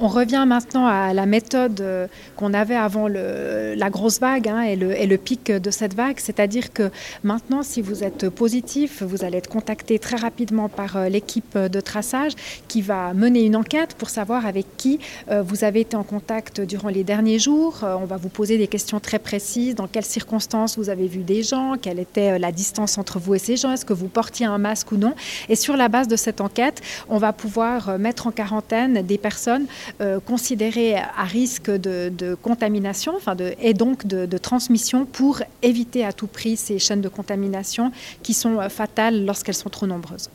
On revient maintenant à la méthode euh, qu'on avait avant la grosse vague hein, et, le, et, le, pic de cette vague, c'est-à-dire que maintenant, si vous êtes positif, vous allez être contacté très rapidement par euh, l'équipe de traçage qui va mener une enquête pour savoir avec qui euh, vous avez été en contact durant les derniers jours. On va vous poser des questions très précises, dans quelles circonstances vous avez vu des gens, quelle était la distance entre vous et ces gens, est-ce que vous portiez un masque ou non? Et sur la base de cette enquête, on va pouvoir mettre en quarantaine des personnes euh, considérés à risque de, contamination et donc de, de, transmission pour éviter à tout prix ces chaînes de contamination qui sont fatales lorsqu'elles sont trop nombreuses.